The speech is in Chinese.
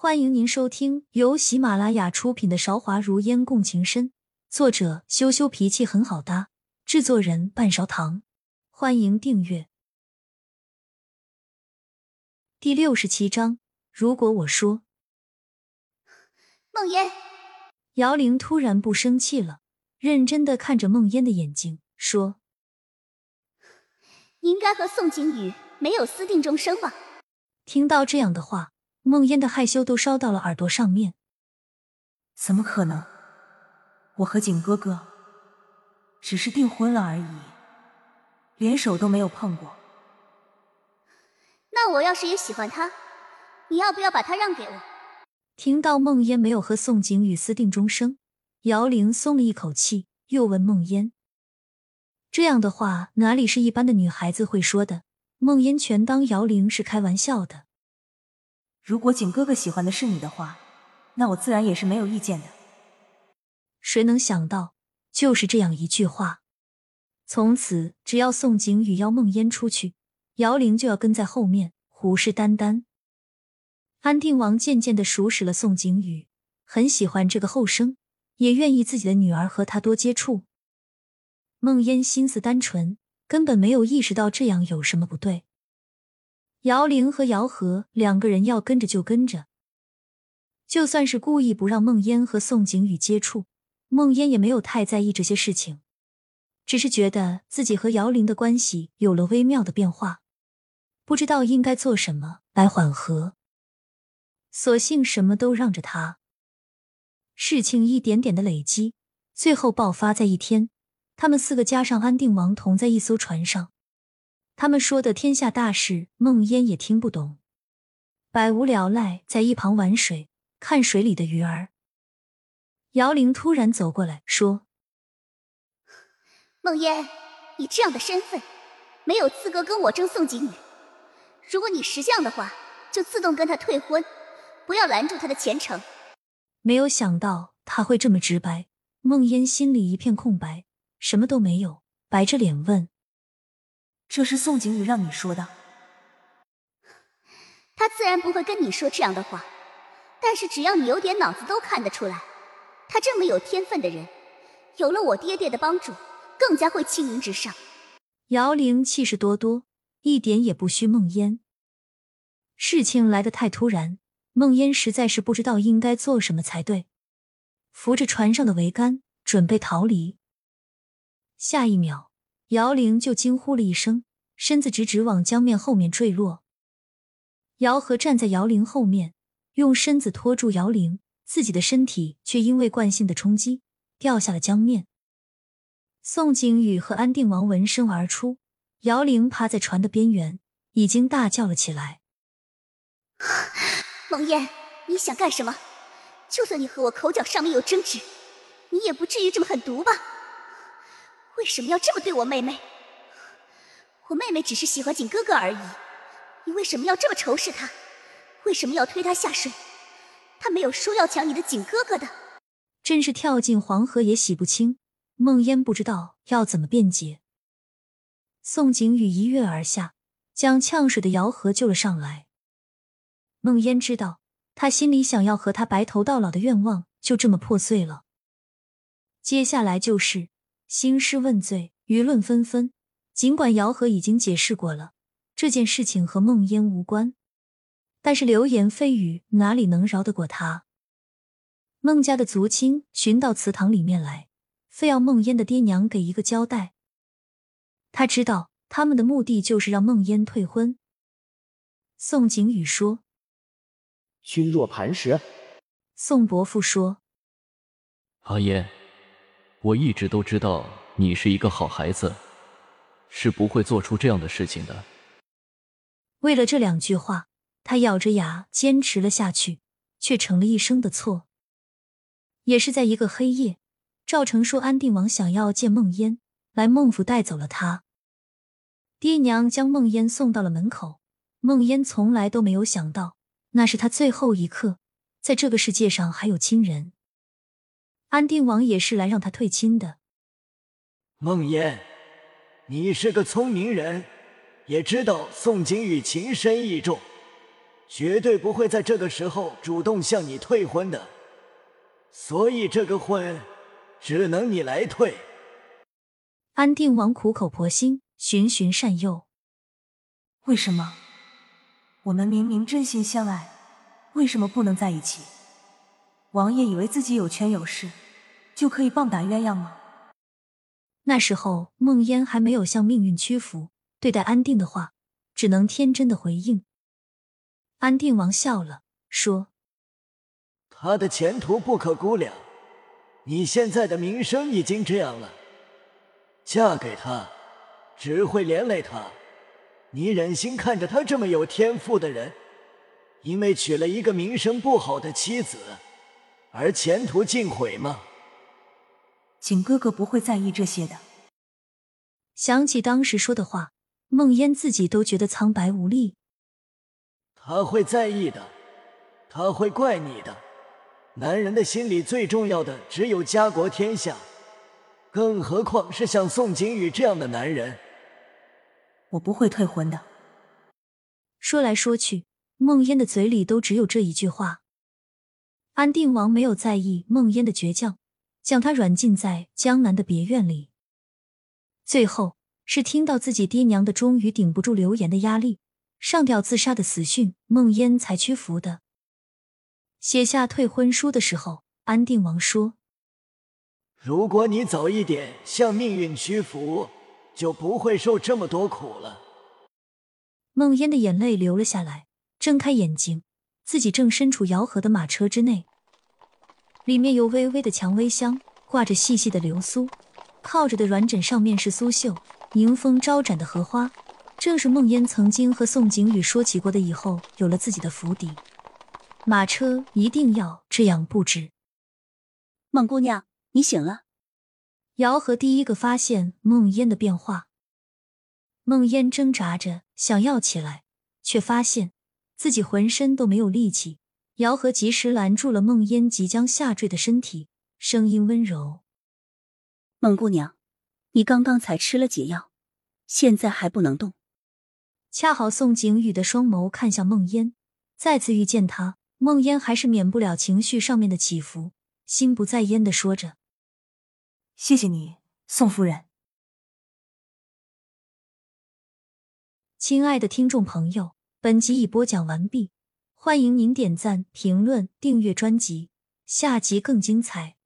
欢迎您收听由喜马拉雅出品的《韶华如烟共情深》，作者羞羞脾气很好搭，制作人半勺糖。欢迎订阅。第六十七章，如果我说梦烟，姚玲突然不生气了，认真的看着梦烟的眼睛，说：“你应该和宋景宇没有私定终生吧？”听到这样的话。梦烟的害羞都烧到了耳朵上面，怎么可能？我和景哥哥只是订婚了而已，连手都没有碰过。那我要是也喜欢他，你要不要把他让给我？听到梦烟没有和宋景宇私定终生，姚玲松了一口气，又问梦烟：“这样的话哪里是一般的女孩子会说的？”梦烟全当姚玲是开玩笑的。如果景哥哥喜欢的是你的话，那我自然也是没有意见的。谁能想到，就是这样一句话，从此只要宋景宇邀梦烟出去，姚玲就要跟在后面虎视眈眈。安定王渐渐的熟识了宋景宇，很喜欢这个后生，也愿意自己的女儿和他多接触。梦烟心思单纯，根本没有意识到这样有什么不对。姚玲和姚和两个人要跟着就跟着，就算是故意不让孟烟和宋景宇接触，孟烟也没有太在意这些事情，只是觉得自己和姚玲的关系有了微妙的变化，不知道应该做什么来缓和，索性什么都让着他。事情一点点的累积，最后爆发在一天，他们四个加上安定王同在一艘船上。他们说的天下大事，梦烟也听不懂，百无聊赖，在一旁玩水，看水里的鱼儿。姚玲突然走过来说：“梦烟，你这样的身份，没有资格跟我争宋景宇。如果你识相的话，就自动跟他退婚，不要拦住他的前程。”没有想到他会这么直白，梦烟心里一片空白，什么都没有，白着脸问。这是宋景宇让你说的，他自然不会跟你说这样的话。但是只要你有点脑子，都看得出来，他这么有天分的人，有了我爹爹的帮助，更加会青云直上。姚玲气势多多，一点也不虚梦烟。事情来得太突然，梦烟实在是不知道应该做什么才对，扶着船上的桅杆，准备逃离。下一秒。姚玲就惊呼了一声，身子直直往江面后面坠落。姚和站在姚玲后面，用身子托住姚玲，自己的身体却因为惯性的冲击掉下了江面。宋景宇和安定王闻声而出，姚玲趴在船的边缘，已经大叫了起来：“蒙烟，你想干什么？就算你和我口角上面有争执，你也不至于这么狠毒吧？”为什么要这么对我妹妹？我妹妹只是喜欢景哥哥而已，你为什么要这么仇视她？为什么要推她下水？她没有说要抢你的景哥哥的。真是跳进黄河也洗不清。梦烟不知道要怎么辩解。宋景宇一跃而下，将呛水的姚河救了上来。梦烟知道，他心里想要和他白头到老的愿望就这么破碎了。接下来就是。兴师问罪，舆论纷纷。尽管姚和已经解释过了，这件事情和孟烟无关，但是流言蜚语哪里能饶得过他？孟家的族亲寻到祠堂里面来，非要孟烟的爹娘给一个交代。他知道他们的目的就是让孟烟退婚。宋景宇说：“君若磐石。”宋伯父说：“阿烟。”我一直都知道你是一个好孩子，是不会做出这样的事情的。为了这两句话，他咬着牙坚持了下去，却成了一生的错。也是在一个黑夜，赵成说安定王想要见孟烟，来孟府带走了他。爹娘将孟烟送到了门口，孟烟从来都没有想到，那是他最后一刻，在这个世界上还有亲人。安定王也是来让他退亲的。梦烟，你是个聪明人，也知道宋景宇情深意重，绝对不会在这个时候主动向你退婚的，所以这个婚只能你来退。安定王苦口婆心，循循善诱。为什么？我们明明真心相爱，为什么不能在一起？王爷以为自己有权有势，就可以棒打鸳鸯吗？那时候梦烟还没有向命运屈服，对待安定的话，只能天真的回应。安定王笑了，说：“他的前途不可估量，你现在的名声已经这样了，嫁给他只会连累他。你忍心看着他这么有天赋的人，因为娶了一个名声不好的妻子而前途尽毁吗？”景哥哥不会在意这些的。想起当时说的话，梦烟自己都觉得苍白无力。他会在意的，他会怪你的。男人的心里最重要的只有家国天下，更何况是像宋景宇这样的男人。我不会退婚的。说来说去，梦烟的嘴里都只有这一句话。安定王没有在意梦烟的倔强，将她软禁在江南的别院里。最后是听到自己爹娘的终于顶不住流言的压力。上吊自杀的死讯，孟烟才屈服的。写下退婚书的时候，安定王说：“如果你早一点向命运屈服，就不会受这么多苦了。”梦烟的眼泪流了下来，睁开眼睛，自己正身处瑶河的马车之内，里面有微微的蔷薇香，挂着细细的流苏，靠着的软枕上面是苏绣迎风招展的荷花。正是梦烟曾经和宋景宇说起过的，以后有了自己的府邸，马车一定要这样布置。孟姑娘，你醒了。姚和第一个发现梦烟的变化，梦烟挣扎着想要起来，却发现自己浑身都没有力气。姚和及时拦住了梦烟即将下坠的身体，声音温柔：“孟姑娘，你刚刚才吃了解药，现在还不能动。”恰好宋景宇的双眸看向梦烟，再次遇见他，梦烟还是免不了情绪上面的起伏，心不在焉的说着：“谢谢你，宋夫人。”亲爱的听众朋友，本集已播讲完毕，欢迎您点赞、评论、订阅专辑，下集更精彩。